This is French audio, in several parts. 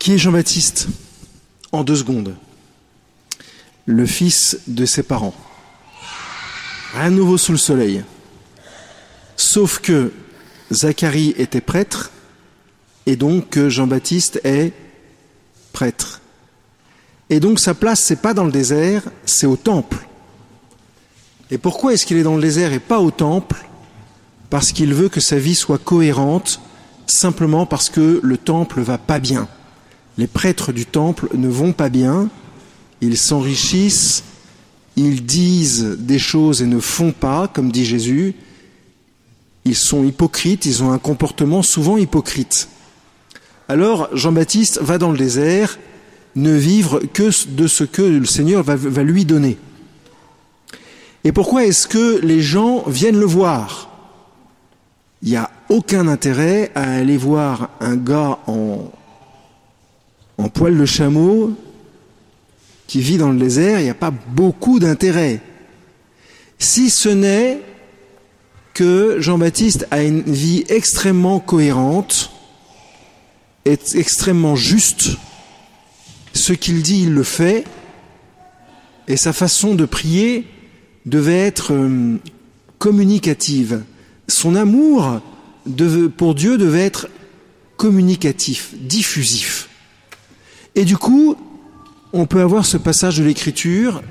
Qui est Jean-Baptiste En deux secondes? Le fils de ses parents. Rien de nouveau sous le soleil. Sauf que Zacharie était prêtre et donc que Jean-Baptiste est prêtre. Et donc sa place, c'est pas dans le désert, c'est au temple. Et pourquoi est-ce qu'il est dans le désert et pas au temple? Parce qu'il veut que sa vie soit cohérente, simplement parce que le temple va pas bien. Les prêtres du temple ne vont pas bien, ils s'enrichissent, ils disent des choses et ne font pas, comme dit Jésus. Ils sont hypocrites, ils ont un comportement souvent hypocrite. Alors Jean-Baptiste va dans le désert ne vivre que de ce que le Seigneur va, lui donner. Et pourquoi est-ce que les gens viennent le voir? Il n'y a aucun intérêt à aller voir un gars en, en poil de chameau qui vit dans le désert, il n'y a pas beaucoup d'intérêt. Si ce n'est que Jean-Baptiste a une vie extrêmement cohérente, est extrêmement juste, ce qu'il dit, il le fait, et sa façon de prier devait être euh, communicative. Son amour pour Dieu devait être communicatif, diffusif. Et du coup, on peut avoir ce passage de l'Écriture,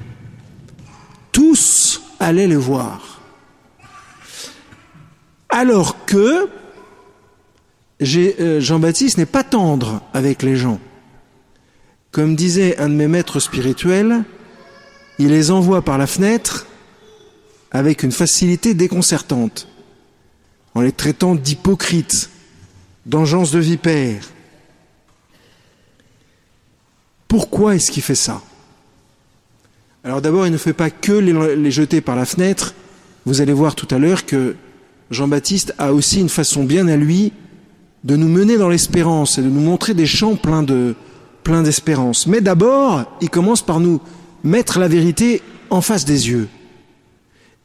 tous allaient le voir. Alors que euh, Jean-Baptiste n'est pas tendre avec les gens. Comme disait un de mes maîtres spirituels, il les envoie par la fenêtre avec une facilité déconcertante, en les traitant d'hypocrites, d'engeance de vipères. Pourquoi est-ce qu'il fait ça Alors d'abord, il ne fait pas que les jeter par la fenêtre. Vous allez voir tout à l'heure que Jean-Baptiste a aussi une façon bien à lui de nous mener dans l'espérance et de nous montrer des champs pleins de d'espérance. Mais d'abord, il commence par nous mettre la vérité en face des yeux.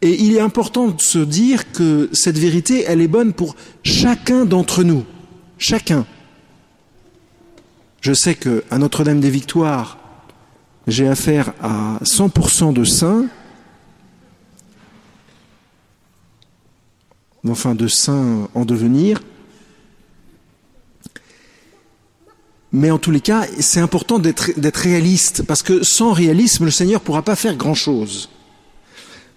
Et il est important de se dire que cette vérité, elle est bonne pour chacun d'entre nous. Chacun. Je sais qu'à Notre-Dame des Victoires, j'ai affaire à 100% de saints, enfin de saints en devenir, Mais en tous les cas, c'est important d'être réaliste, parce que sans réalisme, le Seigneur ne pourra pas faire grand-chose.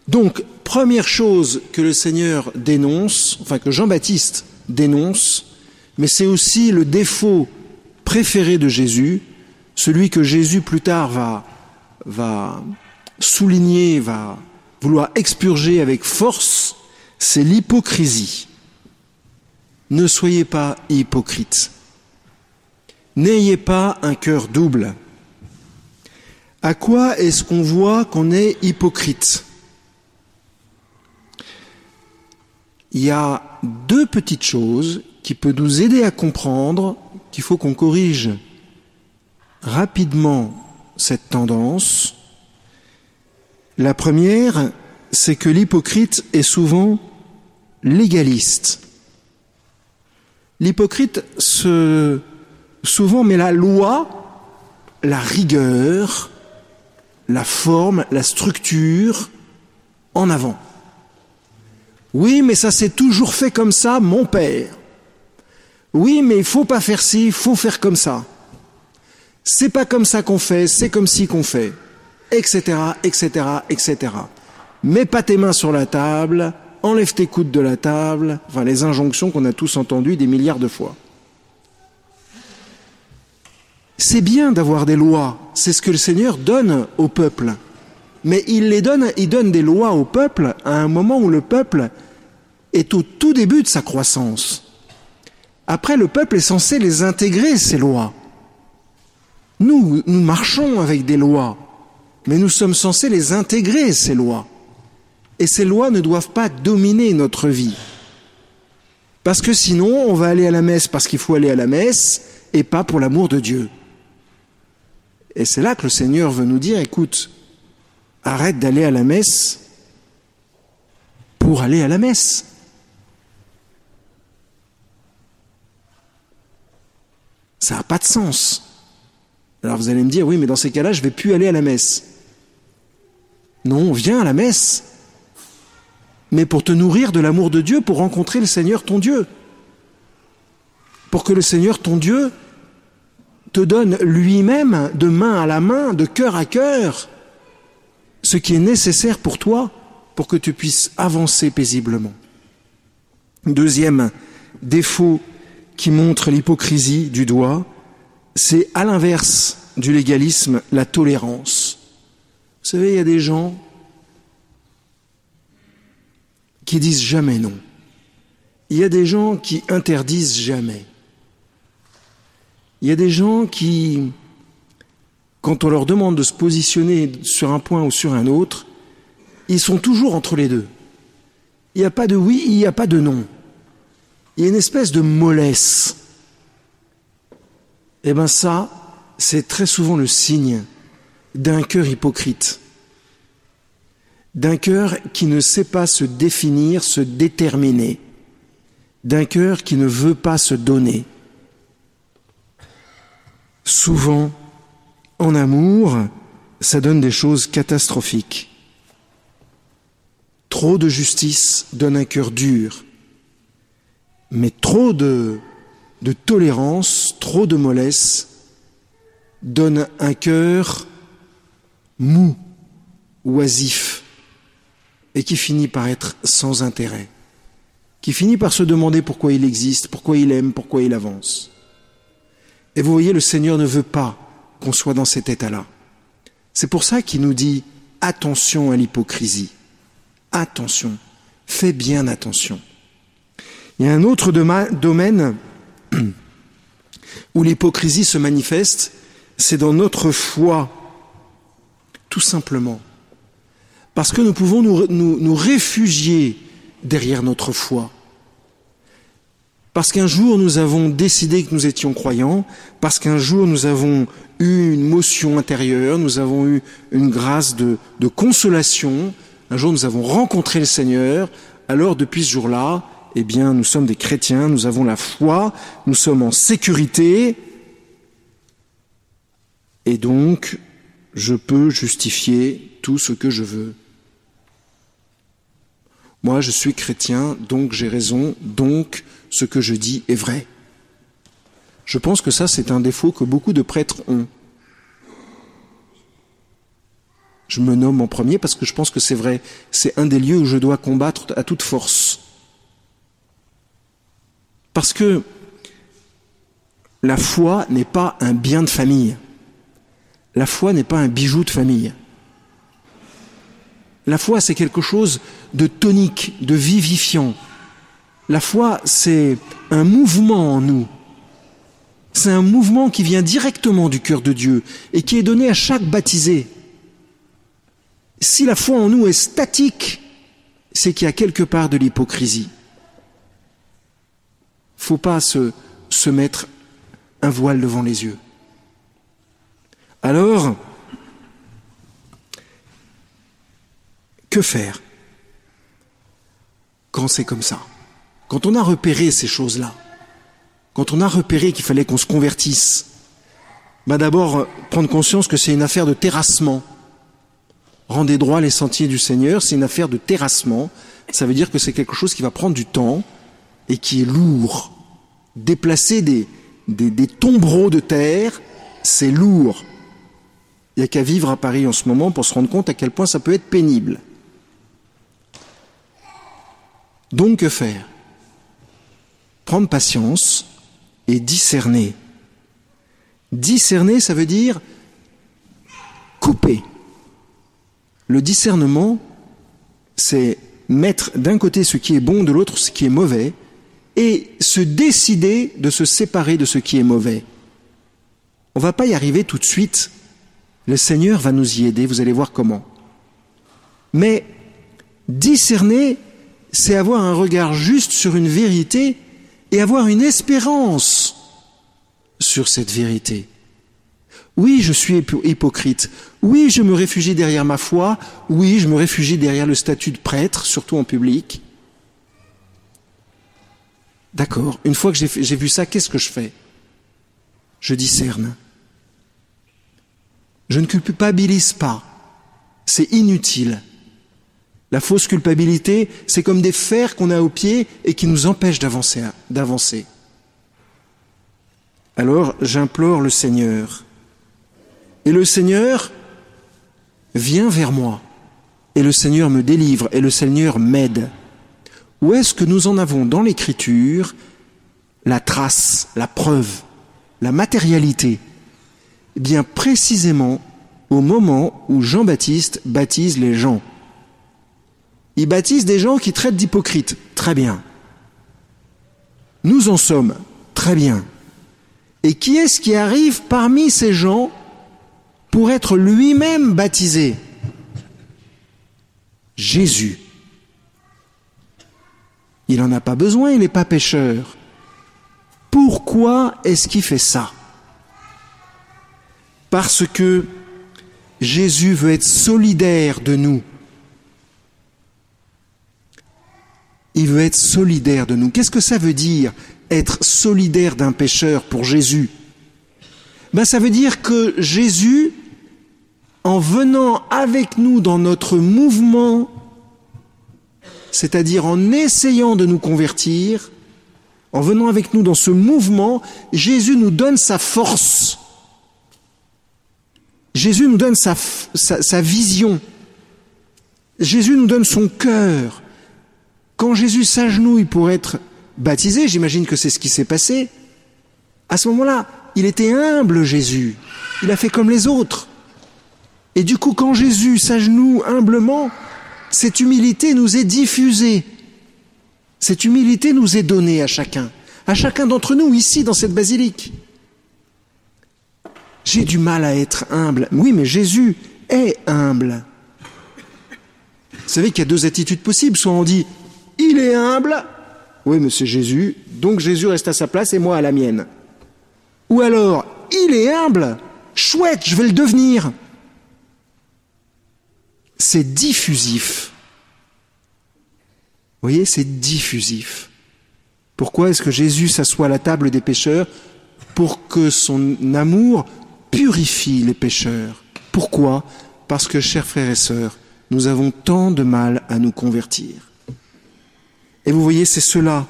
Donc, première chose que le Seigneur dénonce, enfin que Jean-Baptiste dénonce, mais c'est aussi le défaut préféré de Jésus, celui que Jésus plus tard va, va souligner, va vouloir expurger avec force, c'est l'hypocrisie. Ne soyez pas hypocrites. N'ayez pas un cœur double. À quoi est-ce qu'on voit qu'on est hypocrite? Il y a deux petites choses qui peuvent nous aider à comprendre qu'il faut qu'on corrige rapidement cette tendance. La première, c'est que l'hypocrite est souvent légaliste. L'hypocrite se souvent met la loi, la rigueur, la forme, la structure en avant. Oui, mais ça s'est toujours fait comme ça, mon père. Oui, mais il faut pas faire ci, il faut faire comme ça. C'est pas comme ça qu'on fait, c'est comme ci qu'on fait, etc., etc., etc. Mets pas tes mains sur la table, enlève tes coudes de la table, enfin les injonctions qu'on a tous entendues des milliards de fois. C'est bien d'avoir des lois, c'est ce que le Seigneur donne au peuple. Mais il les donne, il donne des lois au peuple à un moment où le peuple est au tout début de sa croissance. Après, le peuple est censé les intégrer, ces lois. Nous, nous marchons avec des lois, mais nous sommes censés les intégrer, ces lois. Et ces lois ne doivent pas dominer notre vie. Parce que sinon, on va aller à la messe parce qu'il faut aller à la messe et pas pour l'amour de Dieu. Et c'est là que le Seigneur veut nous dire, écoute, arrête d'aller à la messe pour aller à la messe. Ça n'a pas de sens. Alors vous allez me dire, oui, mais dans ces cas-là, je vais plus aller à la messe. Non, viens à la messe, mais pour te nourrir de l'amour de Dieu, pour rencontrer le Seigneur ton Dieu. Pour que le Seigneur ton Dieu te donne lui-même, de main à la main, de cœur à cœur, ce qui est nécessaire pour toi pour que tu puisses avancer paisiblement. Deuxième défaut qui montre l'hypocrisie du doigt, c'est à l'inverse du légalisme, la tolérance. Vous savez, il y a des gens qui disent jamais non. Il y a des gens qui interdisent jamais. Il y a des gens qui, quand on leur demande de se positionner sur un point ou sur un autre, ils sont toujours entre les deux. Il n'y a pas de oui, il n'y a pas de non. Il y a une espèce de mollesse. Eh bien ça, c'est très souvent le signe d'un cœur hypocrite, d'un cœur qui ne sait pas se définir, se déterminer, d'un cœur qui ne veut pas se donner. Souvent, en amour, ça donne des choses catastrophiques. Trop de justice donne un cœur dur, mais trop de, tolérance, trop de mollesse donne un cœur mou, oisif, et qui finit par être sans intérêt, qui finit par se demander pourquoi il existe, pourquoi il aime, pourquoi il avance. Et vous voyez, le Seigneur ne veut pas qu'on soit dans cet état-là. C'est pour ça qu'il nous dit attention à l'hypocrisie. Attention. Fais bien attention. Il y a un autre domaine où l'hypocrisie se manifeste, c'est dans notre foi, tout simplement. Parce que nous pouvons nous, réfugier derrière notre foi. Parce qu'un jour nous avons décidé que nous étions croyants, parce qu'un jour nous avons eu une motion intérieure, nous avons eu une grâce de consolation, un jour nous avons rencontré le Seigneur, alors depuis ce jour-là, eh bien nous sommes des chrétiens, nous avons la foi, nous sommes en sécurité, et donc je peux justifier tout ce que je veux. Moi je suis chrétien, donc j'ai raison, donc ce que je dis est vrai. Je pense que ça c'est un défaut que beaucoup de prêtres ont. Je me nomme en premier parce que je pense que c'est vrai. C'est un des lieux où je dois combattre à toute force. Parce que la foi n'est pas un bien de famille. La foi n'est pas un bijou de famille. La foi, c'est quelque chose de tonique, de vivifiant. La foi, c'est un mouvement en nous. C'est un mouvement qui vient directement du cœur de Dieu et qui est donné à chaque baptisé si la foi en nous est statique, c'est qu'il y a quelque part de l'hypocrisie. Faut pas se, se mettre un voile devant les yeux. Alors, que faire quand c'est comme ça? Quand on a repéré ces choses-là, quand on a repéré qu'il fallait qu'on se convertisse, bah d'abord prendre conscience que c'est une affaire de terrassement rendez droit les sentiers du Seigneur, c'est une affaire de terrassement. Ça veut dire que c'est quelque chose qui va prendre du temps et qui est lourd. Déplacer des, tombereaux de terre, c'est lourd. Il n'y a qu'à vivre à Paris en ce moment pour se rendre compte à quel point ça peut être pénible. Donc que faire? Prendre patience et discerner. Discerner, ça veut dire couper. Le discernement, c'est mettre d'un côté ce qui est bon, de l'autre ce qui est mauvais, et se décider de se séparer de ce qui est mauvais. On ne va pas y arriver tout de suite. Le Seigneur va nous y aider, vous allez voir comment. Mais discerner, c'est avoir un regard juste sur une vérité et avoir une espérance sur cette vérité. Oui, je suis hypocrite. Oui, je me réfugie derrière ma foi. Oui, je me réfugie derrière le statut de prêtre, surtout en public. D'accord. Une fois que j'ai vu ça, qu'est-ce que je fais? Je discerne. Je ne culpabilise pas. C'est inutile. La fausse culpabilité, c'est comme des fers qu'on a au pied et qui nous empêchent d'avancer. Alors j'implore le Seigneur. Et le Seigneur vient vers moi. Et le Seigneur me délivre. Et le Seigneur m'aide. Où est-ce que nous en avons dans l'Écriture la trace, la preuve, la matérialité? Eh bien précisément au moment où Jean-Baptiste baptise les gens. Il baptise des gens qui traitent d'hypocrites. Très bien. Nous en sommes. Très bien. Et qui est-ce qui arrive parmi ces gens pour être lui-même baptisé? Jésus. Il n'en a pas besoin, il n'est pas pécheur. Pourquoi est-ce qu'il fait ça? Parce que Jésus veut être solidaire de nous. Il veut être solidaire de nous. Qu'est-ce que ça veut dire être solidaire d'un pécheur pour Jésus? Ben, Ça veut dire que Jésus, en venant avec nous dans notre mouvement, c'est-à-dire en essayant de nous convertir, en venant avec nous dans ce mouvement, Jésus nous donne sa force. Jésus nous donne sa, vision. Jésus nous donne son cœur. Quand Jésus s'agenouille pour être baptisé, j'imagine que c'est ce qui s'est passé, à ce moment-là, il était humble, Jésus. Il a fait comme les autres. Et du coup, quand Jésus s'agenouille humblement, cette humilité nous est diffusée. Cette humilité nous est donnée à chacun, à chacun d'entre nous ici dans cette basilique. J'ai du mal à être humble. Oui, mais Jésus est humble. Vous savez qu'il y a deux attitudes possibles. Soit on dit, il est humble, oui, mais c'est Jésus, donc Jésus reste à sa place et moi à la mienne. Ou alors, il est humble, chouette, je vais le devenir. C'est diffusif. Vous voyez, c'est diffusif. Pourquoi est-ce que Jésus s'assoit à la table des pécheurs Pour que son amour purifie les pécheurs? Pourquoi? Parce que, chers frères et sœurs, nous avons tant de mal à nous convertir. Et vous voyez, c'est cela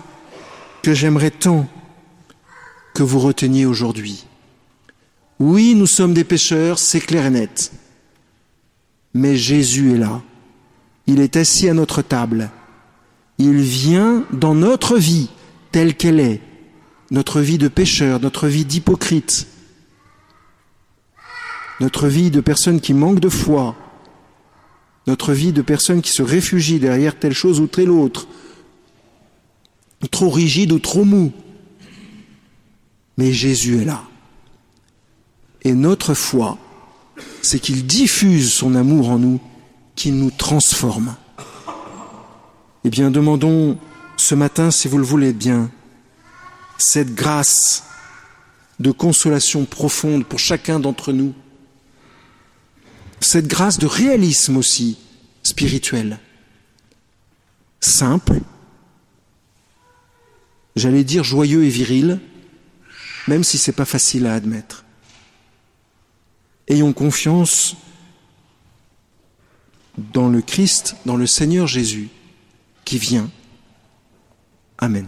que j'aimerais tant que vous reteniez aujourd'hui. Oui, nous sommes des pécheurs, c'est clair et net. Mais Jésus est là. Il est assis à notre table. Il vient dans notre vie telle qu'elle est, notre vie de pécheur, notre vie d'hypocrite, notre vie de personnes qui manquent de foi, notre vie de personnes qui se réfugient derrière telle chose ou telle autre, trop rigide ou trop mou. Mais Jésus est là. Et notre foi, c'est qu'il diffuse son amour en nous, qu'il nous transforme. Eh bien, demandons ce matin, si vous le voulez bien, cette grâce de consolation profonde pour chacun d'entre nous, cette grâce de réalisme aussi spirituel, simple, j'allais dire joyeux et viril, même si ce n'est pas facile à admettre. Ayons confiance dans le Christ, dans le Seigneur Jésus qui vient. Amen.